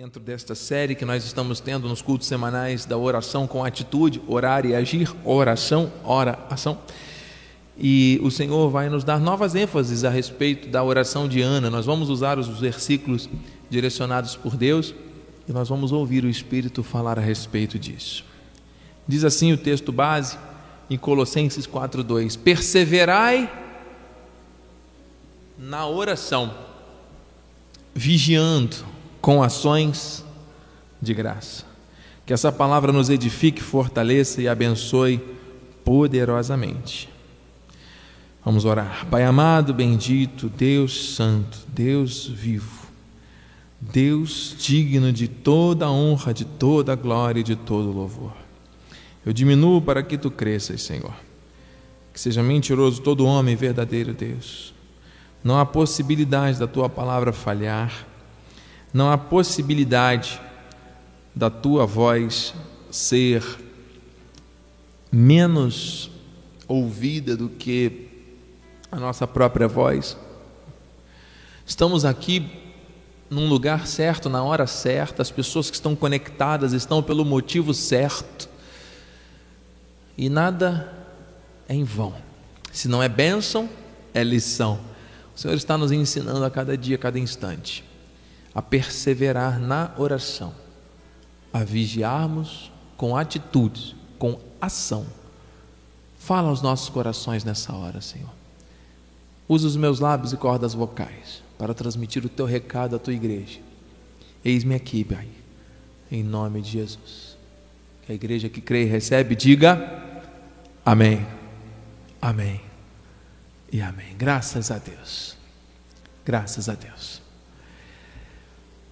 Dentro desta série que nós estamos tendo nos cultos semanais da oração com atitude, orar e agir, oração, ora, ação. E o Senhor vai nos dar novas ênfases a respeito da oração de Ana. Nós vamos usar os versículos direcionados por Deus e nós vamos ouvir o Espírito falar a respeito disso. Diz assim o texto base em Colossenses 4:2: Perseverai na oração, vigiando com ações de graça. Que essa palavra nos edifique, fortaleça e abençoe poderosamente. Vamos orar. Pai amado, bendito, Deus santo, Deus vivo, Deus digno de toda honra, de toda glória e de todo louvor. Eu diminuo para que tu cresças, Senhor. Que seja mentiroso todo homem verdadeiro, Deus. Não há possibilidade da tua palavra falhar não há possibilidade da tua voz ser menos ouvida do que a nossa própria voz. Estamos aqui num lugar certo, na hora certa, as pessoas que estão conectadas estão pelo motivo certo. E nada é em vão. Se não é bênção, é lição. O Senhor está nos ensinando a cada dia, a cada instante a perseverar na oração, a vigiarmos com atitudes, com ação. Fala aos nossos corações nessa hora, Senhor. Usa os meus lábios e cordas vocais para transmitir o teu recado à tua igreja. Eis-me aqui, Pai, em nome de Jesus. Que a igreja que crê e recebe, diga amém, amém e amém. Graças a Deus. Graças a Deus.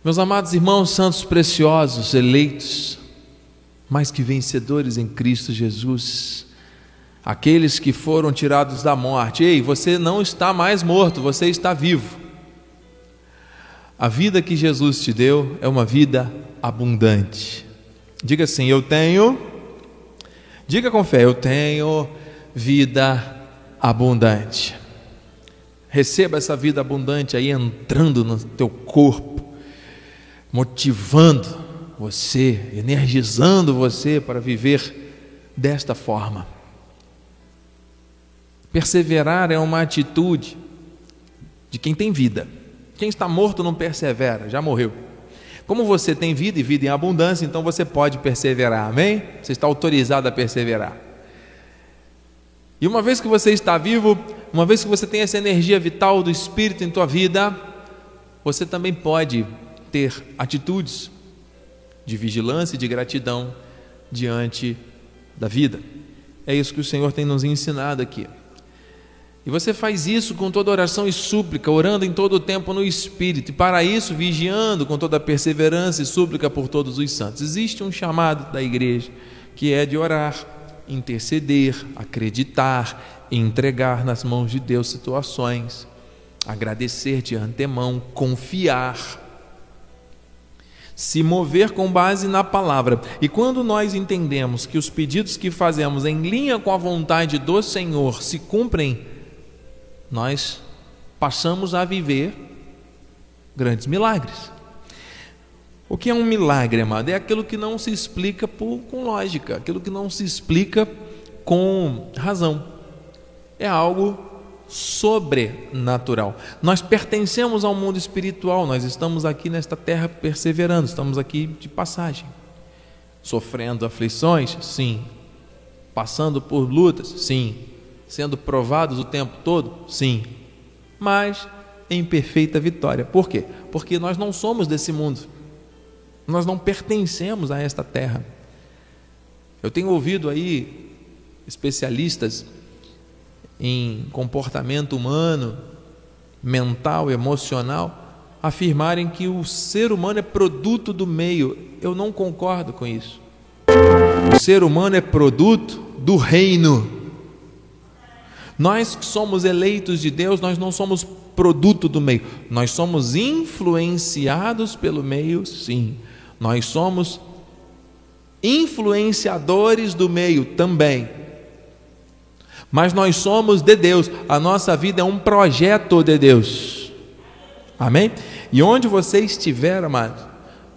Meus amados irmãos, santos preciosos, eleitos, mais que vencedores em Cristo Jesus, aqueles que foram tirados da morte, ei, você não está mais morto, você está vivo. A vida que Jesus te deu é uma vida abundante. Diga assim: Eu tenho, diga com fé, eu tenho vida abundante. Receba essa vida abundante aí entrando no teu corpo motivando você, energizando você para viver desta forma. Perseverar é uma atitude de quem tem vida. Quem está morto não persevera, já morreu. Como você tem vida e vida em abundância, então você pode perseverar, amém? Você está autorizado a perseverar. E uma vez que você está vivo, uma vez que você tem essa energia vital do Espírito em tua vida, você também pode ter atitudes de vigilância e de gratidão diante da vida. É isso que o Senhor tem nos ensinado aqui. E você faz isso com toda oração e súplica, orando em todo o tempo no Espírito, e para isso vigiando com toda perseverança e súplica por todos os santos. Existe um chamado da igreja que é de orar, interceder, acreditar, entregar nas mãos de Deus situações, agradecer de antemão, confiar se mover com base na palavra. E quando nós entendemos que os pedidos que fazemos em linha com a vontade do Senhor se cumprem, nós passamos a viver grandes milagres. O que é um milagre, amado? É aquilo que não se explica por, com lógica, aquilo que não se explica com razão. É algo sobrenatural. Nós pertencemos ao mundo espiritual, nós estamos aqui nesta terra perseverando, estamos aqui de passagem. Sofrendo aflições? Sim. Passando por lutas? Sim. Sendo provados o tempo todo? Sim. Mas em perfeita vitória. Por quê? Porque nós não somos desse mundo. Nós não pertencemos a esta terra. Eu tenho ouvido aí especialistas em comportamento humano, mental, emocional, afirmarem que o ser humano é produto do meio. Eu não concordo com isso. O ser humano é produto do reino. Nós que somos eleitos de Deus, nós não somos produto do meio. Nós somos influenciados pelo meio, sim. Nós somos influenciadores do meio também mas nós somos de Deus, a nossa vida é um projeto de Deus. Amém? E onde você estiver, amado,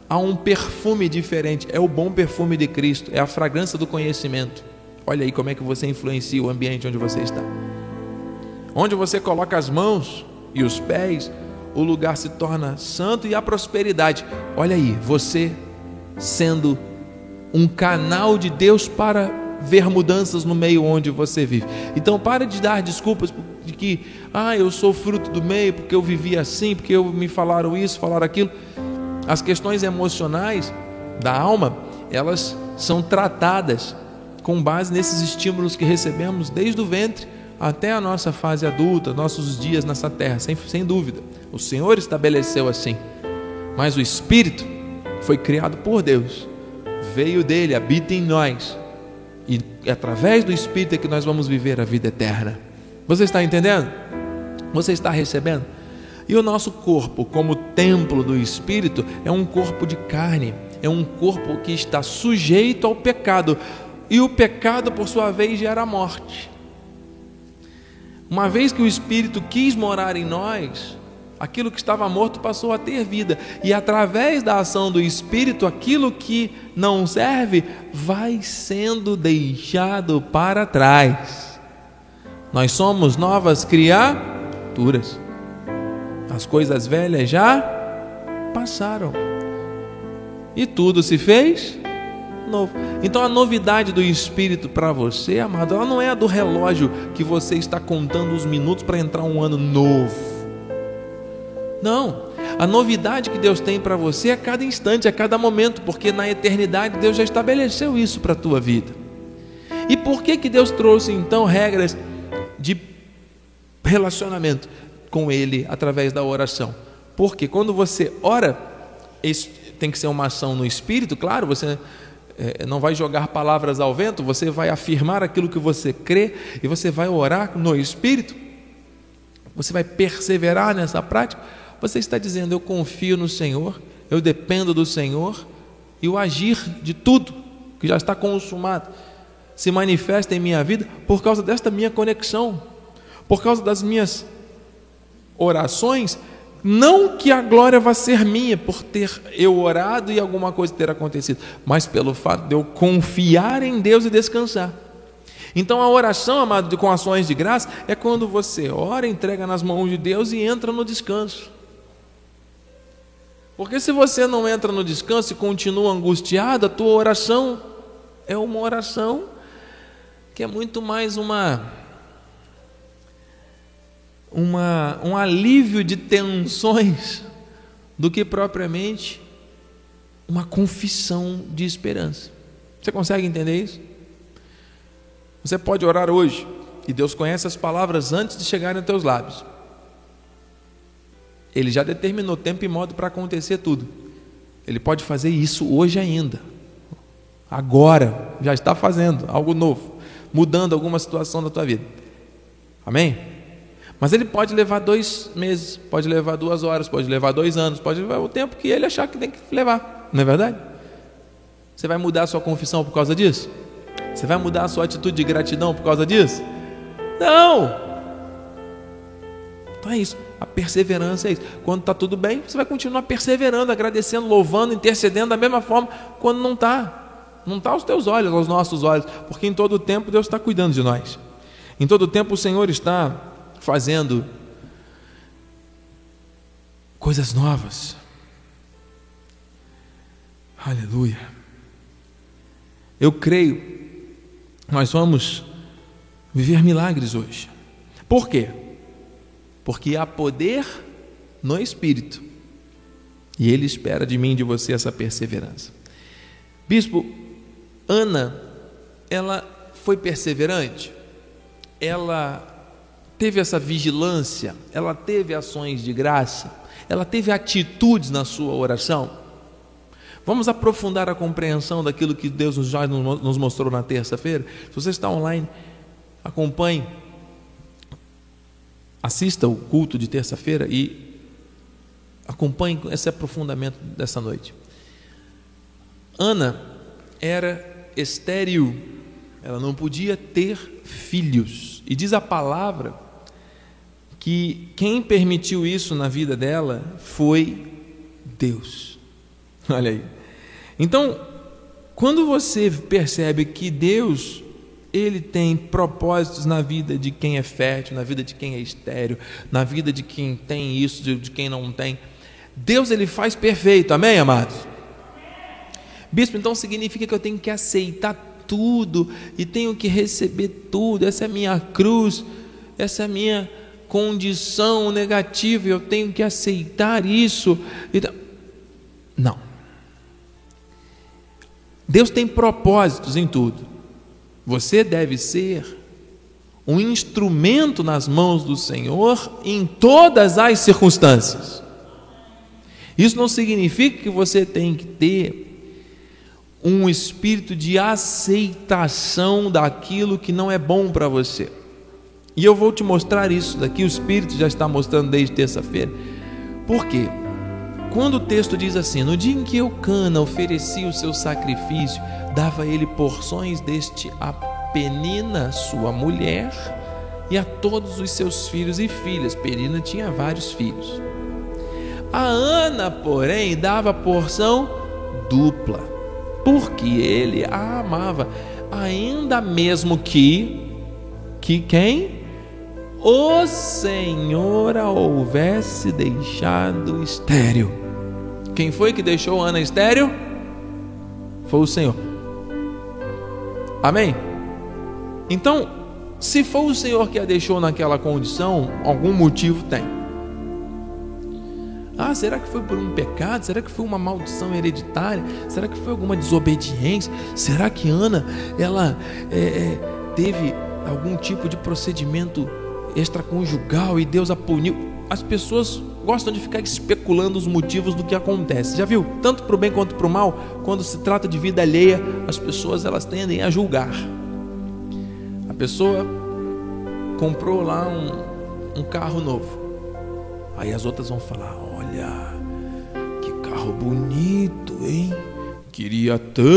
há um perfume diferente, é o bom perfume de Cristo, é a fragrância do conhecimento. Olha aí como é que você influencia o ambiente onde você está. Onde você coloca as mãos e os pés, o lugar se torna santo e a prosperidade. Olha aí, você sendo um canal de Deus para ver mudanças no meio onde você vive. Então pare de dar desculpas de que, ah, eu sou fruto do meio porque eu vivi assim, porque eu me falaram isso, falaram aquilo. As questões emocionais da alma, elas são tratadas com base nesses estímulos que recebemos desde o ventre até a nossa fase adulta, nossos dias nessa terra, sem, sem dúvida. O Senhor estabeleceu assim. Mas o Espírito foi criado por Deus, veio dele, habita em nós. E através do Espírito é que nós vamos viver a vida eterna. Você está entendendo? Você está recebendo? E o nosso corpo, como templo do Espírito, é um corpo de carne, é um corpo que está sujeito ao pecado. E o pecado, por sua vez, gera morte. Uma vez que o Espírito quis morar em nós, aquilo que estava morto passou a ter vida, e através da ação do Espírito, aquilo que não serve vai sendo deixado para trás. Nós somos novas criaturas, as coisas velhas já passaram, e tudo se fez novo. Então a novidade do Espírito para você, amado, ela não é a do relógio que você está contando os minutos para entrar um ano novo. Não. A novidade que Deus tem para você é a cada instante, a cada momento, porque na eternidade Deus já estabeleceu isso para a tua vida. E por que, que Deus trouxe então regras de relacionamento com Ele através da oração? Porque quando você ora, tem que ser uma ação no espírito, claro, você é, não vai jogar palavras ao vento, você vai afirmar aquilo que você crê e você vai orar no Espírito, você vai perseverar nessa prática. Você está dizendo: Eu confio no Senhor, eu dependo do Senhor e o agir de tudo que já está consumado se manifesta em minha vida por causa desta minha conexão, por causa das minhas orações não que a glória vá ser minha por ter eu orado e alguma coisa ter acontecido, mas pelo fato de eu confiar em Deus e descansar. Então a oração, amado, com ações de graça, é quando você ora, entrega nas mãos de Deus e entra no descanso. Porque se você não entra no descanso e continua angustiado, a tua oração é uma oração que é muito mais uma uma, um alívio de tensões do que propriamente uma confissão de esperança. Você consegue entender isso? Você pode orar hoje e Deus conhece as palavras antes de chegarem aos teus lábios. Ele já determinou tempo e modo para acontecer tudo. Ele pode fazer isso hoje ainda. Agora, já está fazendo algo novo, mudando alguma situação da tua vida. Amém? Mas ele pode levar dois meses, pode levar duas horas, pode levar dois anos, pode levar o tempo que ele achar que tem que levar, não é verdade? Você vai mudar a sua confissão por causa disso? Você vai mudar a sua atitude de gratidão por causa disso? Não! Então é isso. A perseverança é isso. Quando está tudo bem, você vai continuar perseverando, agradecendo, louvando, intercedendo da mesma forma quando não está. Não está aos teus olhos, aos nossos olhos, porque em todo tempo Deus está cuidando de nós. Em todo tempo o Senhor está fazendo coisas novas. Aleluia. Eu creio, nós vamos viver milagres hoje. Por quê? Porque há poder no Espírito. E Ele espera de mim e de você essa perseverança. Bispo, Ana, ela foi perseverante? Ela teve essa vigilância, ela teve ações de graça, ela teve atitudes na sua oração. Vamos aprofundar a compreensão daquilo que Deus já nos mostrou na terça-feira. Se você está online, acompanhe, assista o culto de terça-feira e acompanhe esse aprofundamento dessa noite. Ana era estéril, ela não podia ter filhos. E diz a palavra que quem permitiu isso na vida dela foi Deus. Olha aí. Então, quando você percebe que Deus ele tem propósitos na vida de quem é fértil, na vida de quem é estéreo, na vida de quem tem isso, de, de quem não tem. Deus ele faz perfeito, amém, amados? Bispo, então significa que eu tenho que aceitar tudo e tenho que receber tudo. Essa é a minha cruz, essa é a minha condição negativa, eu tenho que aceitar isso. Então, não. Deus tem propósitos em tudo. Você deve ser um instrumento nas mãos do Senhor em todas as circunstâncias. Isso não significa que você tem que ter um espírito de aceitação daquilo que não é bom para você. E eu vou te mostrar isso daqui, o Espírito já está mostrando desde terça-feira. Por quê? Quando o texto diz assim: No dia em que Eucana oferecia o seu sacrifício, dava ele porções deste a Penina, sua mulher, e a todos os seus filhos e filhas. Penina tinha vários filhos. A Ana, porém, dava porção dupla, porque ele a amava, ainda mesmo que que quem o Senhor a houvesse deixado estéril. Quem foi que deixou Ana estéril? Foi o Senhor. Amém? Então, se foi o Senhor que a deixou naquela condição, algum motivo tem. Ah, será que foi por um pecado? Será que foi uma maldição hereditária? Será que foi alguma desobediência? Será que Ana ela é, é, teve algum tipo de procedimento extraconjugal e Deus a puniu. As pessoas gostam de ficar especulando os motivos do que acontece. Já viu? Tanto para o bem quanto para o mal, quando se trata de vida alheia, as pessoas elas tendem a julgar. A pessoa comprou lá um, um carro novo. Aí as outras vão falar: Olha, que carro bonito, hein? Queria tanto.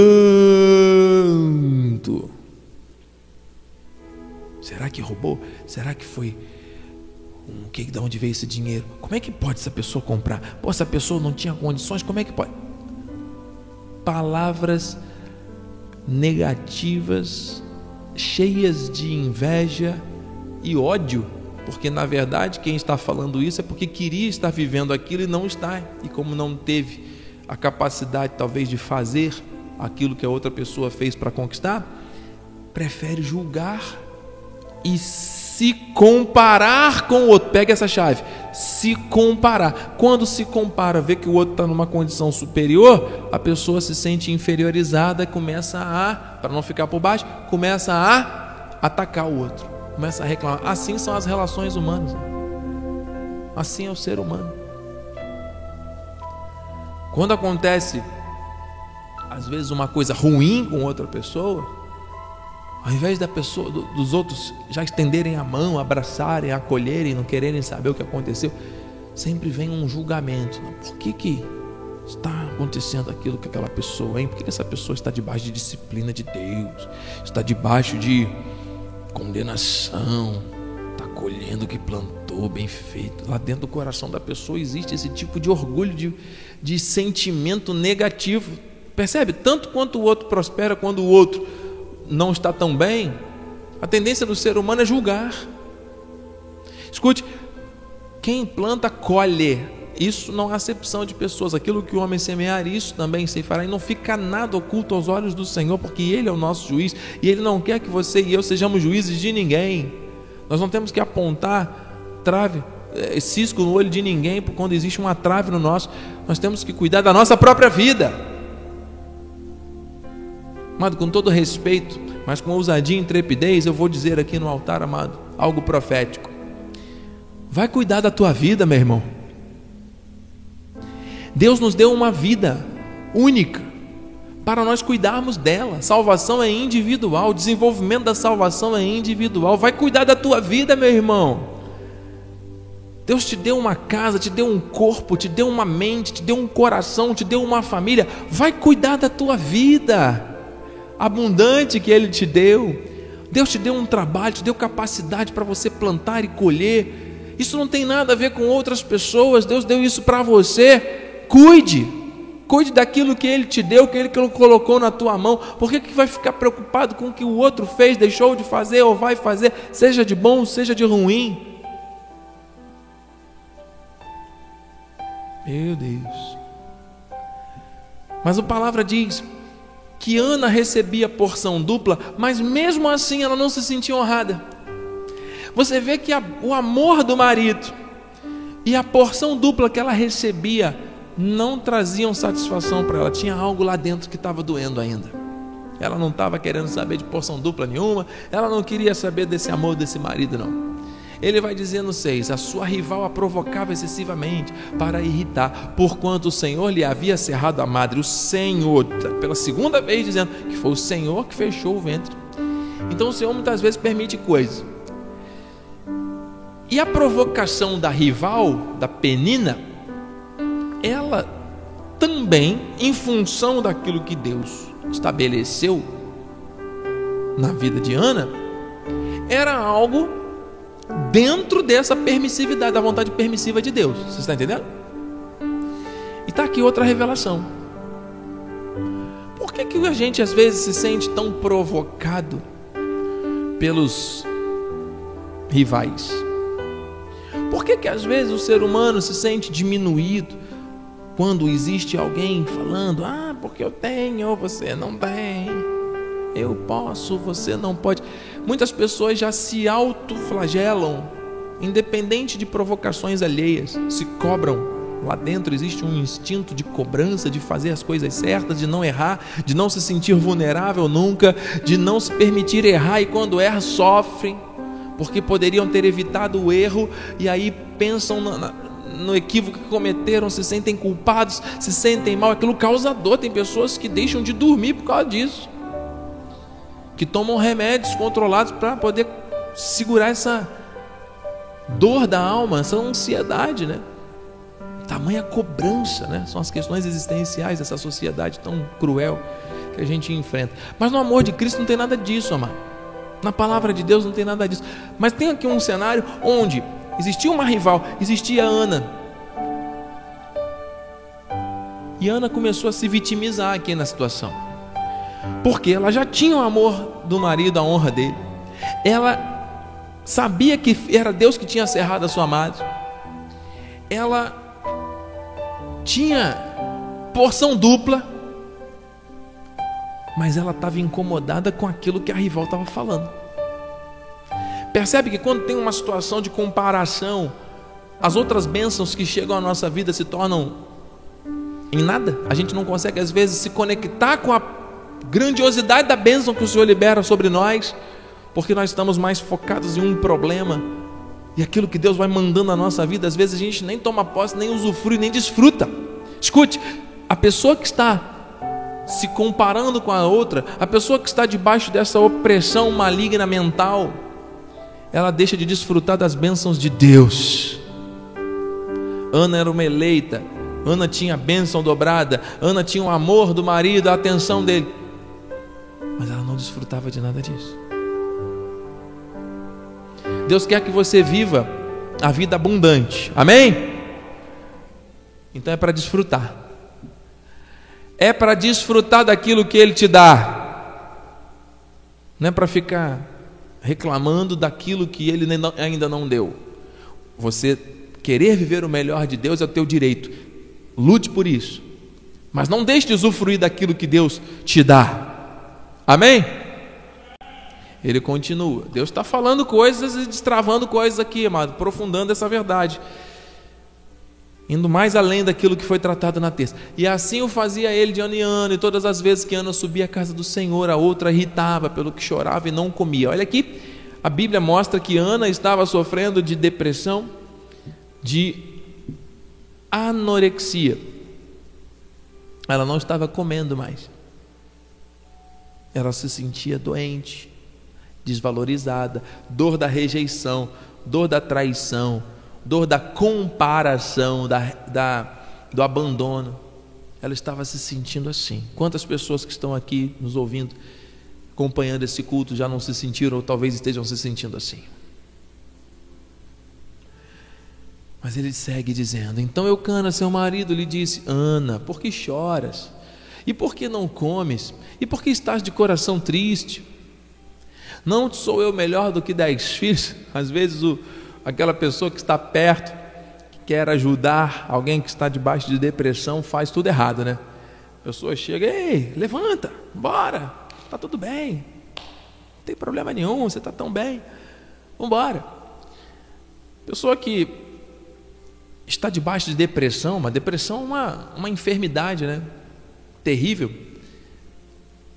Será que roubou? Será que foi um que de onde veio esse dinheiro? Como é que pode essa pessoa comprar? Pô, essa pessoa não tinha condições, como é que pode? Palavras negativas, cheias de inveja e ódio, porque na verdade quem está falando isso é porque queria estar vivendo aquilo e não está, e como não teve a capacidade talvez de fazer aquilo que a outra pessoa fez para conquistar, prefere julgar e se comparar com o outro. Pega essa chave. Se comparar. Quando se compara, vê que o outro está numa condição superior, a pessoa se sente inferiorizada, começa a, para não ficar por baixo, começa a atacar o outro, começa a reclamar. Assim são as relações humanas. Assim é o ser humano. Quando acontece, às vezes, uma coisa ruim com outra pessoa, ao invés da pessoa, do, dos outros já estenderem a mão, abraçarem, acolherem, não quererem saber o que aconteceu, sempre vem um julgamento. Não, por que, que está acontecendo aquilo com aquela pessoa, hein? Por que, que essa pessoa está debaixo de disciplina de Deus? Está debaixo de condenação? Está colhendo o que plantou, bem feito. Lá dentro do coração da pessoa existe esse tipo de orgulho, de, de sentimento negativo. Percebe? Tanto quanto o outro prospera, quando o outro não está tão bem, a tendência do ser humano é julgar. Escute, quem planta, colhe. Isso não há acepção de pessoas. Aquilo que o homem semear, isso também se fará. E não fica nada oculto aos olhos do Senhor, porque Ele é o nosso juiz. E Ele não quer que você e eu sejamos juízes de ninguém. Nós não temos que apontar trave, eh, cisco no olho de ninguém, quando existe uma trave no nosso. Nós temos que cuidar da nossa própria vida. Amado, com todo respeito, mas com ousadia e intrepidez, eu vou dizer aqui no altar, amado, algo profético. Vai cuidar da tua vida, meu irmão. Deus nos deu uma vida única para nós cuidarmos dela. Salvação é individual, o desenvolvimento da salvação é individual. Vai cuidar da tua vida, meu irmão. Deus te deu uma casa, te deu um corpo, te deu uma mente, te deu um coração, te deu uma família. Vai cuidar da tua vida abundante que Ele te deu. Deus te deu um trabalho, te deu capacidade para você plantar e colher. Isso não tem nada a ver com outras pessoas. Deus deu isso para você. Cuide, Cuide daquilo que Ele te deu, que Ele colocou na tua mão. Por que, que vai ficar preocupado com o que o outro fez, deixou de fazer ou vai fazer, seja de bom, seja de ruim? Meu Deus. Mas a palavra diz que Ana recebia porção dupla, mas mesmo assim ela não se sentia honrada. Você vê que a, o amor do marido e a porção dupla que ela recebia não traziam satisfação para ela, tinha algo lá dentro que estava doendo ainda. Ela não estava querendo saber de porção dupla nenhuma, ela não queria saber desse amor desse marido, não. Ele vai dizer no 6: A sua rival a provocava excessivamente para irritar, porquanto o Senhor lhe havia cerrado a madre. O Senhor, pela segunda vez, dizendo que foi o Senhor que fechou o ventre. Então o Senhor muitas vezes permite coisas. E a provocação da rival, da penina, ela também, em função daquilo que Deus estabeleceu na vida de Ana, era algo dentro dessa permissividade, da vontade permissiva de Deus. Você está entendendo? E está aqui outra revelação. Por que, que a gente às vezes se sente tão provocado pelos rivais? Por que, que às vezes o ser humano se sente diminuído quando existe alguém falando, ah, porque eu tenho, você não tem, eu posso, você não pode. Muitas pessoas já se autoflagelam, independente de provocações alheias, se cobram. Lá dentro existe um instinto de cobrança, de fazer as coisas certas, de não errar, de não se sentir vulnerável nunca, de não se permitir errar e quando erra sofrem, porque poderiam ter evitado o erro e aí pensam na, no equívoco que cometeram, se sentem culpados, se sentem mal, aquilo causa dor. Tem pessoas que deixam de dormir por causa disso, que tomam remédios controlados para poder segurar essa dor da alma, essa ansiedade, né? Tamanha cobrança, né? São as questões existenciais dessa sociedade tão cruel que a gente enfrenta. Mas no amor de Cristo não tem nada disso, amado. Na palavra de Deus não tem nada disso. Mas tem aqui um cenário onde Existia uma rival, existia Ana. E Ana começou a se vitimizar aqui na situação. Porque ela já tinha o amor do marido, a honra dele. Ela sabia que era Deus que tinha cerrado a sua madre. Ela tinha porção dupla. Mas ela estava incomodada com aquilo que a rival estava falando. Percebe que quando tem uma situação de comparação, as outras bênçãos que chegam à nossa vida se tornam em nada. A gente não consegue, às vezes, se conectar com a grandiosidade da bênção que o Senhor libera sobre nós, porque nós estamos mais focados em um problema. E aquilo que Deus vai mandando na nossa vida, às vezes a gente nem toma posse, nem usufrui, nem desfruta. Escute, a pessoa que está se comparando com a outra, a pessoa que está debaixo dessa opressão maligna mental, ela deixa de desfrutar das bênçãos de Deus. Ana era uma eleita, Ana tinha a bênção dobrada, Ana tinha o amor do marido, a atenção dele, não desfrutava de nada disso. Deus quer que você viva a vida abundante, amém? Então é para desfrutar, é para desfrutar daquilo que Ele te dá, não é para ficar reclamando daquilo que ele ainda não deu. Você querer viver o melhor de Deus é o teu direito. Lute por isso. Mas não deixe de usufruir daquilo que Deus te dá. Amém? Ele continua. Deus está falando coisas e destravando coisas aqui, amado, aprofundando essa verdade indo mais além daquilo que foi tratado na terça. E assim o fazia ele de ano em ano, e todas as vezes que Ana subia à casa do Senhor, a outra irritava pelo que chorava e não comia. Olha aqui, a Bíblia mostra que Ana estava sofrendo de depressão, de anorexia. Ela não estava comendo mais. Ela se sentia doente, desvalorizada, dor da rejeição, dor da traição, dor da comparação, da, da, do abandono. Ela estava se sentindo assim. Quantas pessoas que estão aqui nos ouvindo, acompanhando esse culto, já não se sentiram ou talvez estejam se sentindo assim? Mas ele segue dizendo: Então Eucana, seu marido, lhe disse: Ana, por que choras? E por que não comes? E por que estás de coração triste? Não sou eu melhor do que dez filhos? Às vezes o, aquela pessoa que está perto, que quer ajudar alguém que está debaixo de depressão, faz tudo errado, né? A pessoa chega, ei, levanta, bora, está tudo bem, não tem problema nenhum, você está tão bem, vamos embora. Pessoa que está debaixo de depressão, uma depressão é uma, uma enfermidade, né? Terrível.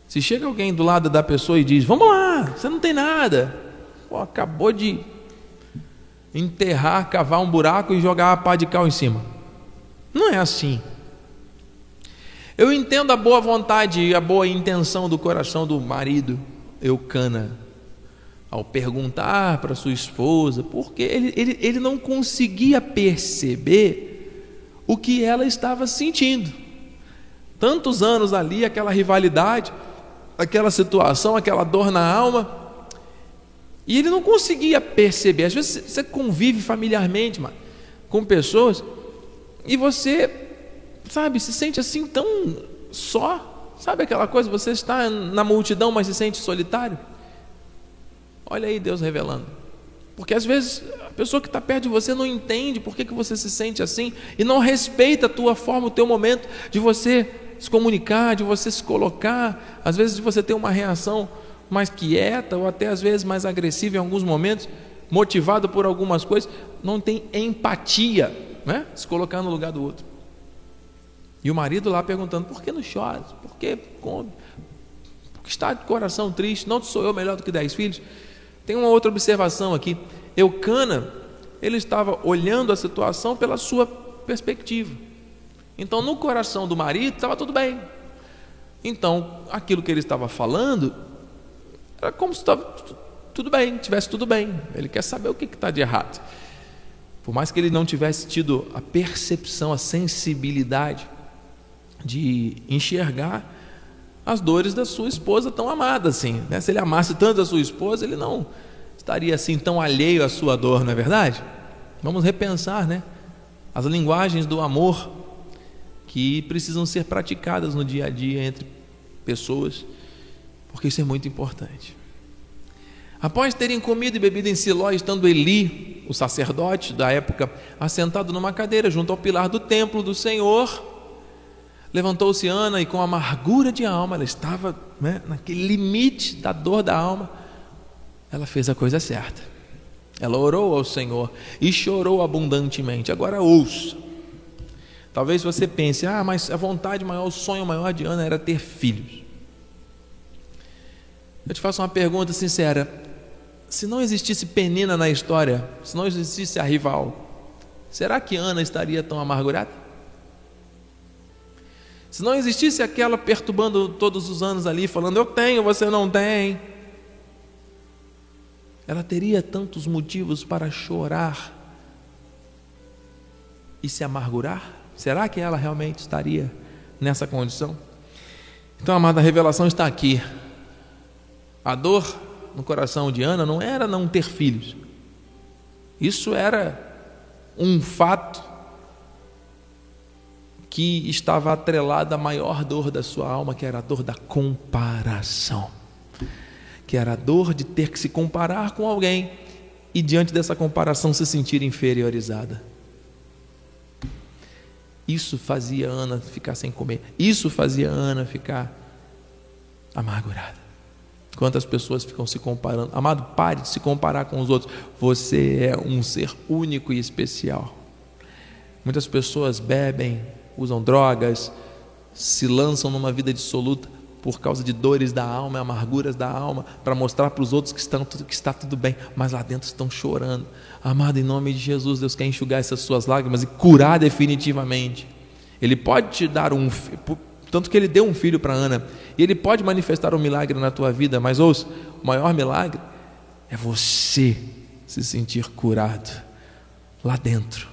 Se chega alguém do lado da pessoa e diz: Vamos lá, você não tem nada. Pô, acabou de enterrar, cavar um buraco e jogar a pá de cal em cima. Não é assim. Eu entendo a boa vontade e a boa intenção do coração do marido Eucana ao perguntar para sua esposa, porque ele, ele, ele não conseguia perceber o que ela estava sentindo. Tantos anos ali, aquela rivalidade, aquela situação, aquela dor na alma. E ele não conseguia perceber. Às vezes você convive familiarmente mano, com pessoas e você, sabe, se sente assim tão só. Sabe aquela coisa? Você está na multidão, mas se sente solitário. Olha aí Deus revelando. Porque às vezes a pessoa que está perto de você não entende por que, que você se sente assim e não respeita a tua forma, o teu momento de você se comunicar, de você se colocar, às vezes de você ter uma reação mais quieta ou até às vezes mais agressiva em alguns momentos, motivado por algumas coisas, não tem empatia, né? Se colocar no lugar do outro. E o marido lá perguntando: por que não choras? Por que come? Está de coração triste? Não sou eu melhor do que dez filhos? Tem uma outra observação aqui. Eucana, ele estava olhando a situação pela sua perspectiva. Então, no coração do marido estava tudo bem. Então, aquilo que ele estava falando era como se estava tudo bem, tivesse tudo bem. Ele quer saber o que está de errado. Por mais que ele não tivesse tido a percepção, a sensibilidade de enxergar as dores da sua esposa tão amada assim. Né? Se ele amasse tanto a sua esposa, ele não estaria assim tão alheio à sua dor, não é verdade? Vamos repensar, né? As linguagens do amor que precisam ser praticadas no dia a dia entre pessoas, porque isso é muito importante. Após terem comido e bebido em Siló, estando Eli, o sacerdote da época, assentado numa cadeira junto ao pilar do templo do Senhor, levantou-se Ana e com amargura de alma, ela estava né, naquele limite da dor da alma, ela fez a coisa certa. Ela orou ao Senhor e chorou abundantemente. Agora ouça. Talvez você pense, ah, mas a vontade maior, o sonho maior de Ana era ter filhos. Eu te faço uma pergunta sincera: se não existisse Penina na história, se não existisse a rival, será que Ana estaria tão amargurada? Se não existisse aquela perturbando todos os anos ali, falando eu tenho, você não tem, ela teria tantos motivos para chorar e se amargurar? Será que ela realmente estaria nessa condição? Então, amada, a revelação está aqui. A dor no coração de Ana não era não ter filhos. Isso era um fato que estava atrelado à maior dor da sua alma, que era a dor da comparação. Que era a dor de ter que se comparar com alguém e diante dessa comparação se sentir inferiorizada. Isso fazia Ana ficar sem comer. Isso fazia Ana ficar amargurada. Quantas pessoas ficam se comparando? Amado, pare de se comparar com os outros. Você é um ser único e especial. Muitas pessoas bebem, usam drogas, se lançam numa vida dissoluta por causa de dores da alma, amarguras da alma, para mostrar para os outros que, estão, que está tudo bem, mas lá dentro estão chorando. Amado, em nome de Jesus, Deus quer enxugar essas suas lágrimas e curar definitivamente. Ele pode te dar um tanto que ele deu um filho para Ana, e ele pode manifestar um milagre na tua vida, mas ouça, o maior milagre é você se sentir curado lá dentro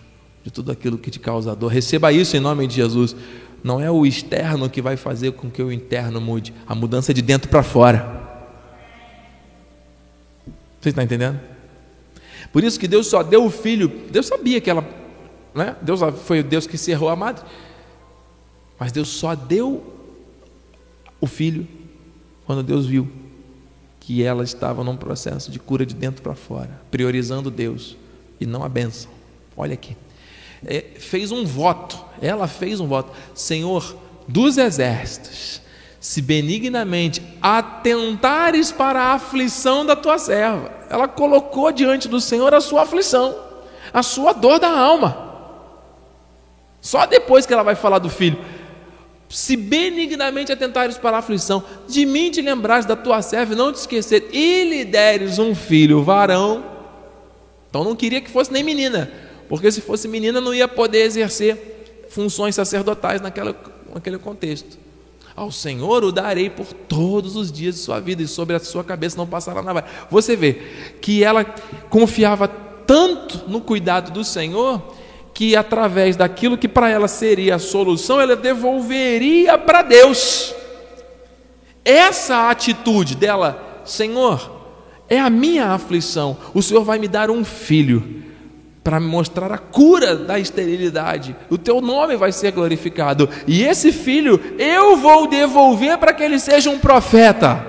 de tudo aquilo que te causa dor. Receba isso em nome de Jesus. Não é o externo que vai fazer com que o interno mude, a mudança é de dentro para fora. Você está entendendo? Por isso que Deus só deu o filho. Deus sabia que ela né? Deus foi Deus que cerrou a madre. Mas Deus só deu o filho quando Deus viu que ela estava num processo de cura de dentro para fora, priorizando Deus e não a bênção. Olha aqui. É, fez um voto, ela fez um voto. Senhor dos exércitos, se benignamente atentares para a aflição da tua serva. Ela colocou diante do Senhor a sua aflição, a sua dor da alma. Só depois que ela vai falar do filho. Se benignamente atentares para a aflição, de mim te lembrares da tua serva, e não te esquecer, e lhe deres um filho varão. Então não queria que fosse nem menina, porque se fosse menina não ia poder exercer funções sacerdotais naquela, naquele contexto. Ao Senhor o darei por todos os dias de sua vida, e sobre a sua cabeça não passará nada. Você vê que ela confiava tanto no cuidado do Senhor, que através daquilo que para ela seria a solução, ela devolveria para Deus. Essa atitude dela, Senhor, é a minha aflição, o Senhor vai me dar um filho para mostrar a cura da esterilidade. O teu nome vai ser glorificado. E esse filho eu vou devolver para que ele seja um profeta.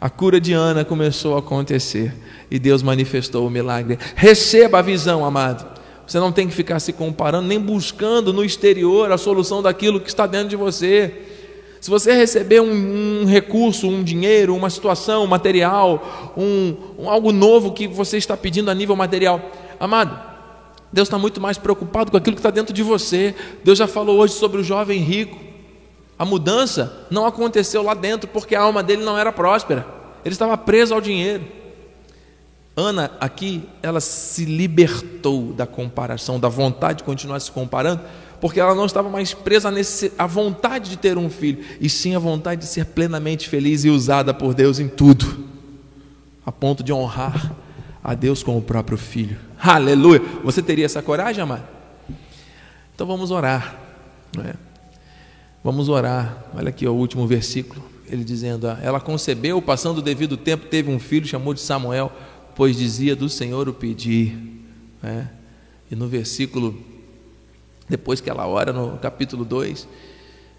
A cura de Ana começou a acontecer e Deus manifestou o milagre. Receba a visão, amado. Você não tem que ficar se comparando, nem buscando no exterior a solução daquilo que está dentro de você. Se você receber um, um, recurso, um dinheiro, uma situação, um material, um, um, algo novo que você está pedindo a nível material, amado, Deus está muito mais preocupado com aquilo que está dentro de você. Deus já falou hoje sobre o jovem rico. A mudança não aconteceu lá dentro porque a alma dele não era próspera. Ele estava preso ao dinheiro. Ana aqui, ela se libertou da comparação, da vontade de continuar se comparando, porque ela não estava mais presa à vontade de ter um filho, e sim à vontade de ser plenamente feliz e usada por Deus em tudo, a ponto de honrar a Deus com o próprio filho. Aleluia! Você teria essa coragem, amado? Então vamos orar, é? Vamos orar. Olha aqui ó, o último versículo, ele dizendo: Ela concebeu, passando o devido tempo, teve um filho, chamou de Samuel, pois dizia do Senhor o pedir. Né? E no versículo depois que ela ora no capítulo 2.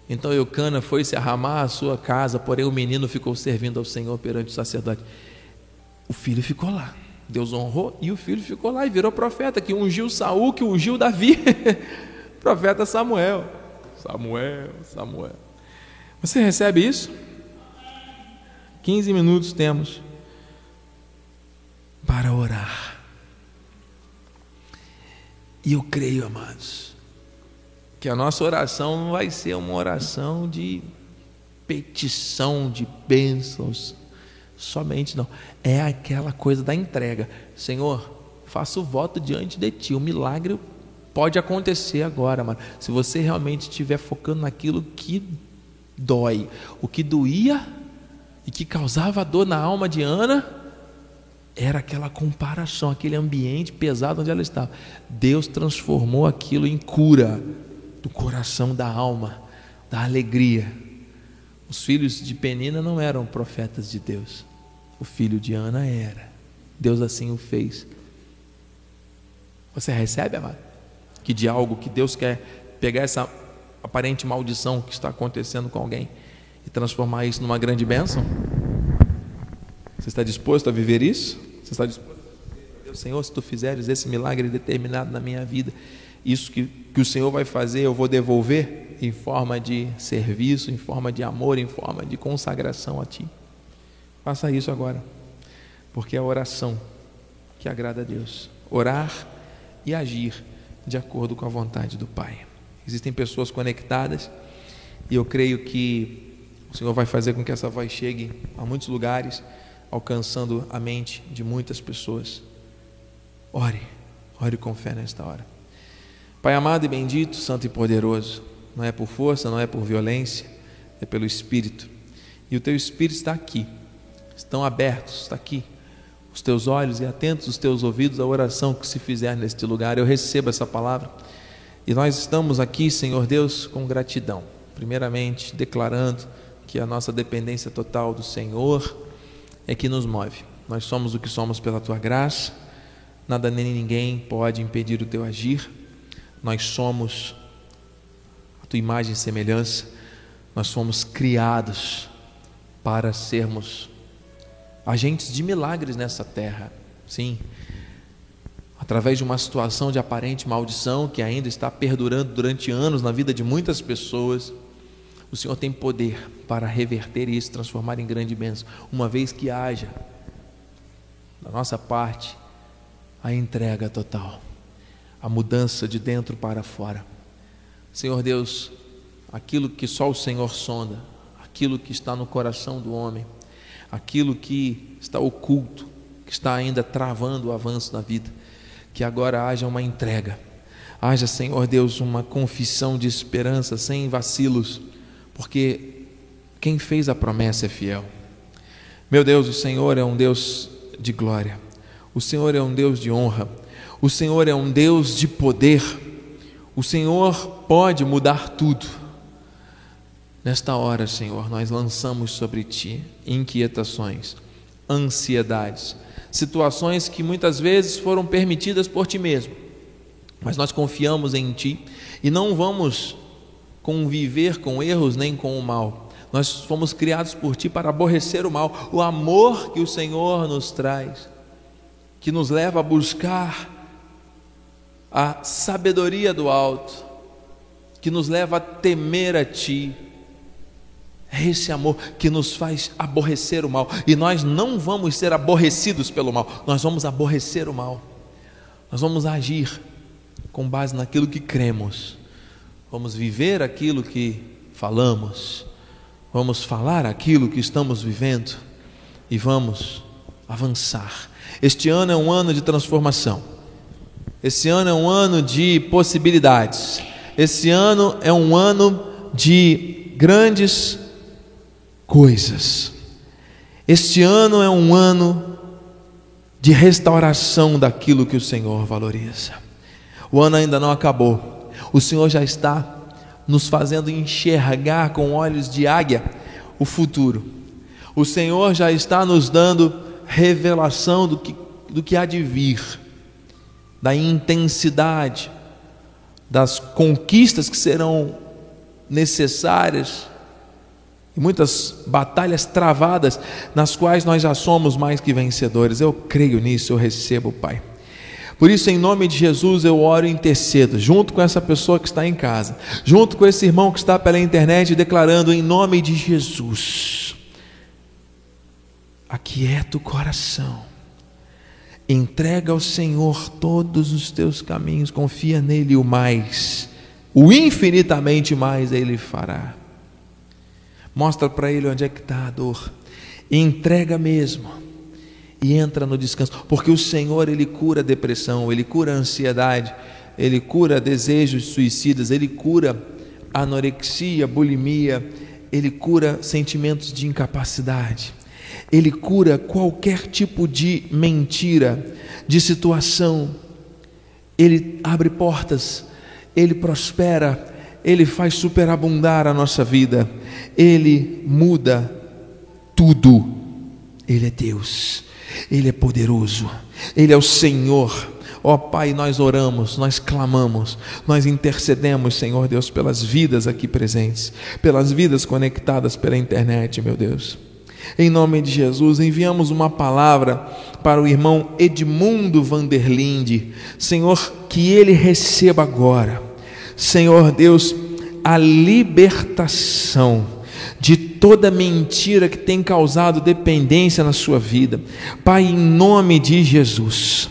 Então Eucana foi se arramar à sua casa, porém o menino ficou servindo ao Senhor perante o sacerdote. O filho ficou lá. Deus honrou e o filho ficou lá e virou profeta, que ungiu Saul, que ungiu Davi. profeta Samuel. Samuel, Samuel. Você recebe isso? 15 minutos temos para orar. E eu creio, amados, que a nossa oração não vai ser uma oração de petição de bênçãos somente, não. É aquela coisa da entrega. Senhor, faço o voto diante de Ti. O milagre pode acontecer agora, mano. Se você realmente estiver focando naquilo que dói, o que doía e que causava dor na alma de Ana, era aquela comparação, aquele ambiente pesado onde ela estava. Deus transformou aquilo em cura do coração, da alma, da alegria. Os filhos de Penina não eram profetas de Deus, o filho de Ana era. Deus assim o fez. Você recebe, amado? Que de algo que Deus quer pegar essa aparente maldição que está acontecendo com alguém e transformar isso numa grande bênção? Você está disposto a viver isso? Você está disposto a dizer, Senhor, se tu fizeres esse milagre determinado na minha vida, isso que, que o Senhor vai fazer, eu vou devolver em forma de serviço, em forma de amor, em forma de consagração a Ti. Faça isso agora, porque é a oração que agrada a Deus. Orar e agir de acordo com a vontade do Pai. Existem pessoas conectadas e eu creio que o Senhor vai fazer com que essa voz chegue a muitos lugares, alcançando a mente de muitas pessoas. Ore, ore com fé nesta hora. Pai amado e bendito, santo e poderoso, não é por força, não é por violência, é pelo Espírito. E o teu Espírito está aqui, estão abertos, está aqui. Os teus olhos e atentos os teus ouvidos à oração que se fizer neste lugar. Eu recebo essa palavra. E nós estamos aqui, Senhor Deus, com gratidão. Primeiramente, declarando que a nossa dependência total do Senhor é que nos move. Nós somos o que somos pela tua graça nada nem ninguém pode impedir o teu agir. Nós somos a tua imagem e semelhança, nós fomos criados para sermos agentes de milagres nessa terra. Sim, através de uma situação de aparente maldição que ainda está perdurando durante anos na vida de muitas pessoas, o Senhor tem poder para reverter isso, transformar em grande bênção, uma vez que haja da nossa parte a entrega total, a mudança de dentro para fora. Senhor Deus, aquilo que só o Senhor sonda, aquilo que está no coração do homem, aquilo que está oculto, que está ainda travando o avanço da vida, que agora haja uma entrega, haja, Senhor Deus, uma confissão de esperança sem vacilos, porque quem fez a promessa é fiel. Meu Deus, o Senhor é um Deus de glória, o Senhor é um Deus de honra, o Senhor é um Deus de poder, o Senhor pode mudar tudo. Nesta hora, Senhor, nós lançamos sobre Ti inquietações, ansiedades, situações que muitas vezes foram permitidas por Ti mesmo, mas nós confiamos em Ti e não vamos conviver com erros nem com o mal. Nós fomos criados por Ti para aborrecer o mal, o amor que o Senhor nos traz, que nos leva a buscar a sabedoria do alto, que nos leva a temer a Ti é esse amor que nos faz aborrecer o mal. E nós não vamos ser aborrecidos pelo mal, nós vamos aborrecer o mal. Nós vamos agir com base naquilo que cremos. Vamos viver aquilo que falamos. Vamos falar aquilo que estamos vivendo e vamos avançar. Este ano é um ano de transformação. Esse ano é um ano de possibilidades. Esse ano é um ano de grandes coisas. Este ano é um ano de restauração daquilo que o Senhor valoriza. O ano ainda não acabou. O Senhor já está nos fazendo enxergar com olhos de águia o futuro. O Senhor já está nos dando revelação do que, do que há de vir, da intensidade, das conquistas que serão necessárias e muitas batalhas travadas, nas quais nós já somos mais que vencedores. Eu creio nisso, eu recebo, Pai. Por isso, em nome de Jesus, eu oro e intercedo, junto com essa pessoa que está em casa, junto com esse irmão que está pela internet, declarando em nome de Jesus: aquieta o coração, entrega ao Senhor todos os teus caminhos, confia nele o mais, o infinitamente mais ele fará. Mostra para ele onde é que está a dor. Entrega mesmo. E entra no descanso. Porque o Senhor, Ele cura a depressão, Ele cura a ansiedade, Ele cura desejos suicidas, Ele cura anorexia, bulimia, Ele cura sentimentos de incapacidade. Ele cura qualquer tipo de mentira, de situação. Ele abre portas, ele prospera, ele faz superabundar a nossa vida, Ele muda tudo. Ele é Deus, Ele é poderoso, Ele é o Senhor. Ó oh, Pai, nós oramos, nós clamamos, nós intercedemos, Senhor Deus, pelas vidas aqui presentes, pelas vidas conectadas pela internet, meu Deus. Em nome de Jesus, enviamos uma palavra para o irmão Edmundo Vanderlinde. Senhor, que ele receba agora Senhor Deus, a libertação de toda mentira que tem causado dependência na sua vida. Pai, em nome de Jesus.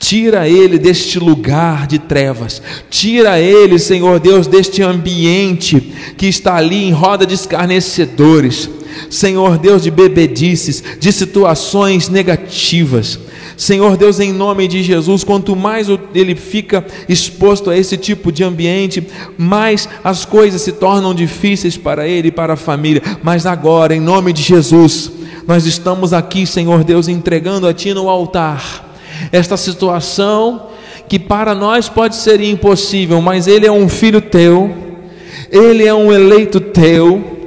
Tira ele deste lugar de trevas, tira ele, Senhor Deus, deste ambiente que está ali em roda de escarnecedores, Senhor Deus, de bebedices, de situações negativas. Senhor Deus, em nome de Jesus, quanto mais ele fica exposto a esse tipo de ambiente, mais as coisas se tornam difíceis para ele e para a família. Mas agora, em nome de Jesus, nós estamos aqui, Senhor Deus, entregando a Ti no altar esta situação que para nós pode ser impossível, mas Ele é um filho Teu, Ele é um eleito Teu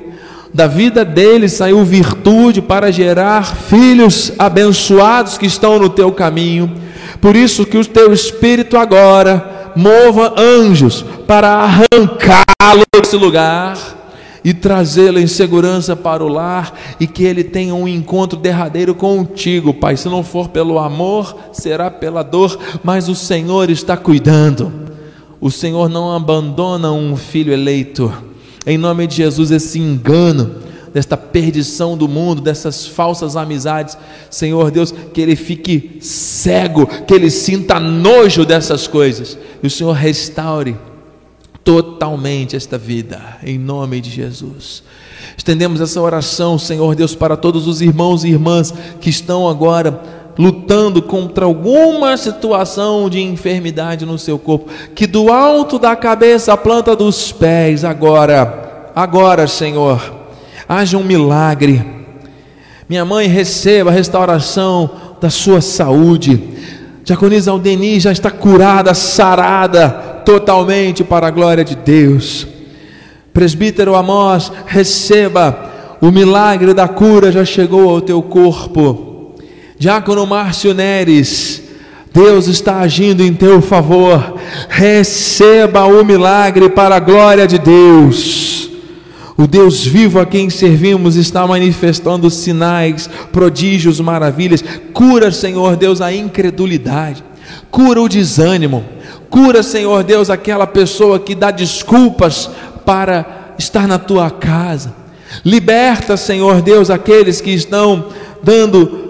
Da vida dele saiu virtude para gerar filhos abençoados que estão no teu caminho. Por isso que o teu espírito agora mova anjos para arrancá-lo desse lugar e trazê-lo em segurança para o lar e que ele tenha um encontro derradeiro contigo, Pai. Se não for pelo amor, será pela dor, mas o Senhor está cuidando. O Senhor não abandona um filho eleito. Em nome de Jesus, esse engano, desta perdição do mundo, dessas falsas amizades, Senhor Deus, que ele fique cego, que ele sinta nojo dessas coisas, e o Senhor restaure totalmente esta vida, em nome de Jesus. Estendemos essa oração, Senhor Deus, para todos os irmãos e irmãs que estão agora lutando contra alguma situação de enfermidade no seu corpo, que do alto da cabeça à planta dos pés, agora, agora, Senhor, haja um milagre. Minha mãe receba a restauração da sua saúde. Diaconisa Aldeni já está curada, sarada totalmente para a glória de Deus. Presbítero Amós, receba o milagre da cura já chegou ao teu corpo. Diácono Márcio Neres, Deus está agindo em teu favor. Receba o milagre para a glória de Deus. O Deus vivo a quem servimos está manifestando sinais, prodígios, maravilhas. Cura, Senhor Deus, a incredulidade. Cura o desânimo. Cura, Senhor Deus, aquela pessoa que dá desculpas para estar na tua casa. Liberta, Senhor Deus, aqueles que estão dando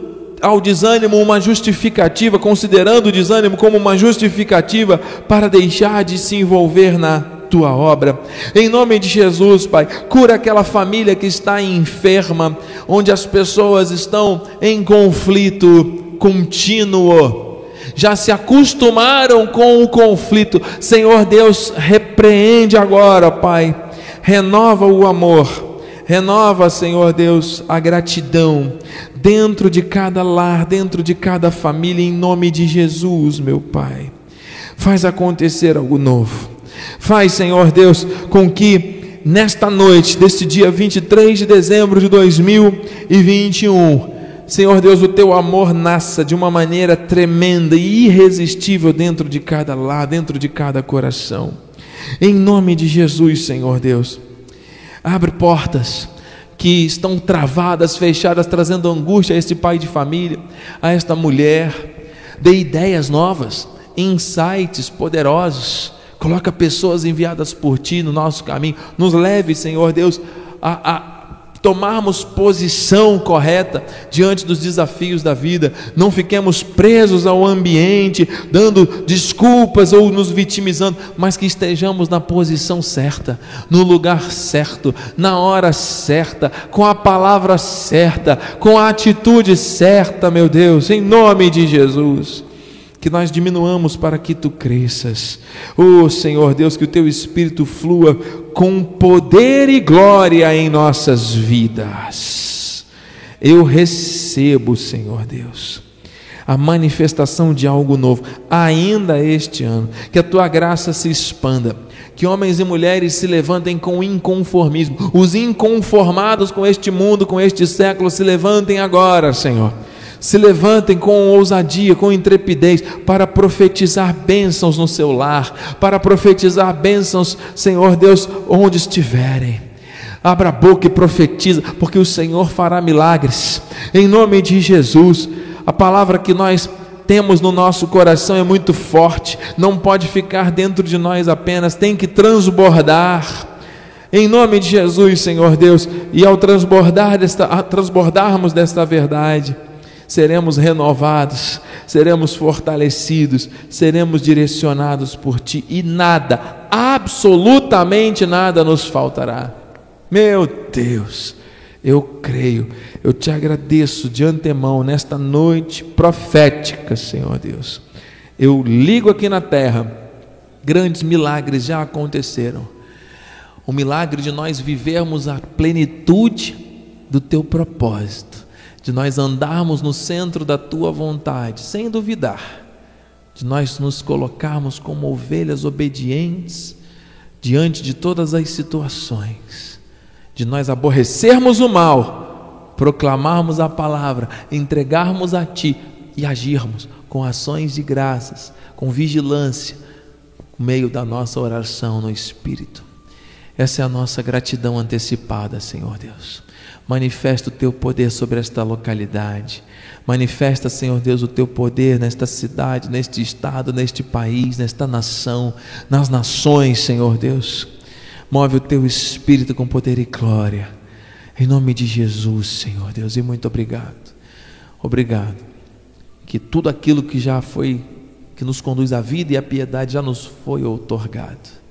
ao desânimo uma justificativa, considerando o desânimo como uma justificativa para deixar de se envolver na tua obra. Em nome de Jesus, Pai, cura aquela família que está enferma, onde as pessoas estão em conflito contínuo. Já se acostumaram com o conflito. Senhor Deus, repreende agora, Pai. Renova o amor Renova, Senhor Deus, a gratidão dentro de cada lar, dentro de cada família, em nome de Jesus, meu Pai. Faz acontecer algo novo. Faz, Senhor Deus, com que nesta noite, deste dia 23 de dezembro de 2021, Senhor Deus, o teu amor nasça de uma maneira tremenda e irresistível dentro de cada lar, dentro de cada coração. Em nome de Jesus, Senhor Deus. Abre portas que estão travadas, fechadas, trazendo angústia a este pai de família, a esta mulher. Dê ideias novas, insights poderosos. Coloca pessoas enviadas por ti no nosso caminho. Nos leve, Senhor Deus, a, a tomarmos posição correta diante dos desafios da vida, não fiquemos presos ao ambiente, dando desculpas ou nos vitimizando, mas que estejamos na posição certa, no lugar certo, na hora certa, com a palavra certa, com a atitude certa, meu Deus, em nome de Jesus que nós diminuamos para que tu cresças. Oh Senhor Deus, que o teu espírito flua com poder e glória em nossas vidas. Eu recebo, Senhor Deus, a manifestação de algo novo, ainda este ano, que a tua graça se expanda, que homens e mulheres se levantem com inconformismo, os inconformados com este mundo, com este século, se levantem agora, Senhor se levantem com ousadia, com intrepidez, para profetizar bênçãos no seu lar, para profetizar bênçãos, Senhor Deus, onde estiverem. Abra a boca e profetiza, porque o Senhor fará milagres, em nome de Jesus. A palavra que nós temos no nosso coração é muito forte, não pode ficar dentro de nós apenas, tem que transbordar. Em nome de Jesus, Senhor Deus, e ao transbordar desta, transbordarmos desta verdade, seremos renovados, seremos fortalecidos, seremos direcionados por Ti e nada, absolutamente nada nos faltará. Meu Deus, eu creio, eu te agradeço de antemão nesta noite profética, Senhor Deus. Eu ligo aqui na terra, grandes milagres já aconteceram. O milagre de nós vivermos a plenitude do teu propósito de nós andarmos no centro da tua vontade, sem duvidar, de nós nos colocarmos como ovelhas obedientes diante de todas as situações, de nós aborrecermos o mal, proclamarmos a palavra, entregarmos a Ti e agirmos com ações de graças, com vigilância, no meio da nossa oração no Espírito. Essa é a nossa gratidão antecipada, Senhor Deus. Manifesta o teu poder sobre esta localidade. Manifesta, Senhor Deus, o teu poder nesta cidade, neste estado, neste país, nesta nação, nas nações, Senhor Deus. Move o teu espírito com poder e glória. Em nome de Jesus, Senhor Deus, e muito obrigado. Obrigado. Que tudo aquilo que já foi, que nos conduz à vida e à piedade, já nos foi outorgado.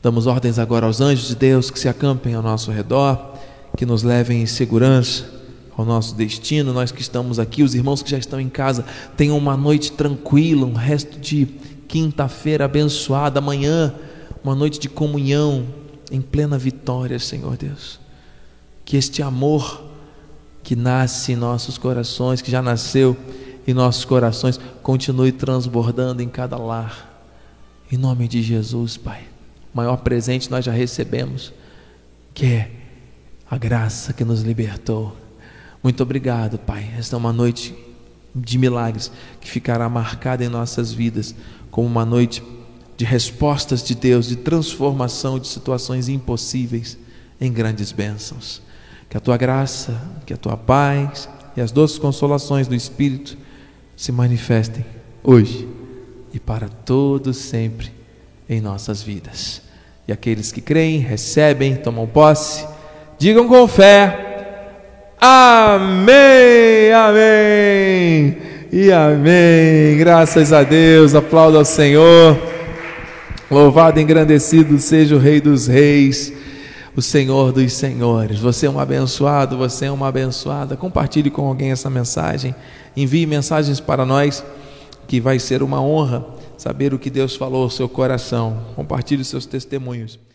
Damos ordens agora aos anjos de Deus que se acampem ao nosso redor, que nos levem em segurança ao nosso destino. Nós que estamos aqui, os irmãos que já estão em casa, tenham uma noite tranquila, um resto de quinta-feira abençoada, amanhã uma noite de comunhão em plena vitória, Senhor Deus. Que este amor que nasce em nossos corações, que já nasceu em nossos corações, continue transbordando em cada lar. Em nome de Jesus, Pai. O maior presente nós já recebemos, que é a graça que nos libertou. Muito obrigado, Pai. Esta é uma noite de milagres que ficará marcada em nossas vidas como uma noite de respostas de Deus, de transformação de situações impossíveis em grandes bênçãos. Que a tua graça, que a tua paz e as doces consolações do Espírito se manifestem hoje e para todos sempre em nossas vidas. E aqueles que creem, recebem, tomam posse, digam com fé: Amém, Amém e Amém. Graças a Deus, aplauda ao Senhor. Louvado e engrandecido seja o Rei dos Reis, o Senhor dos Senhores. Você é um abençoado, você é uma abençoada. Compartilhe com alguém essa mensagem. Envie mensagens para nós, que vai ser uma honra saber o que Deus falou ao seu coração. Compartilhe seus testemunhos.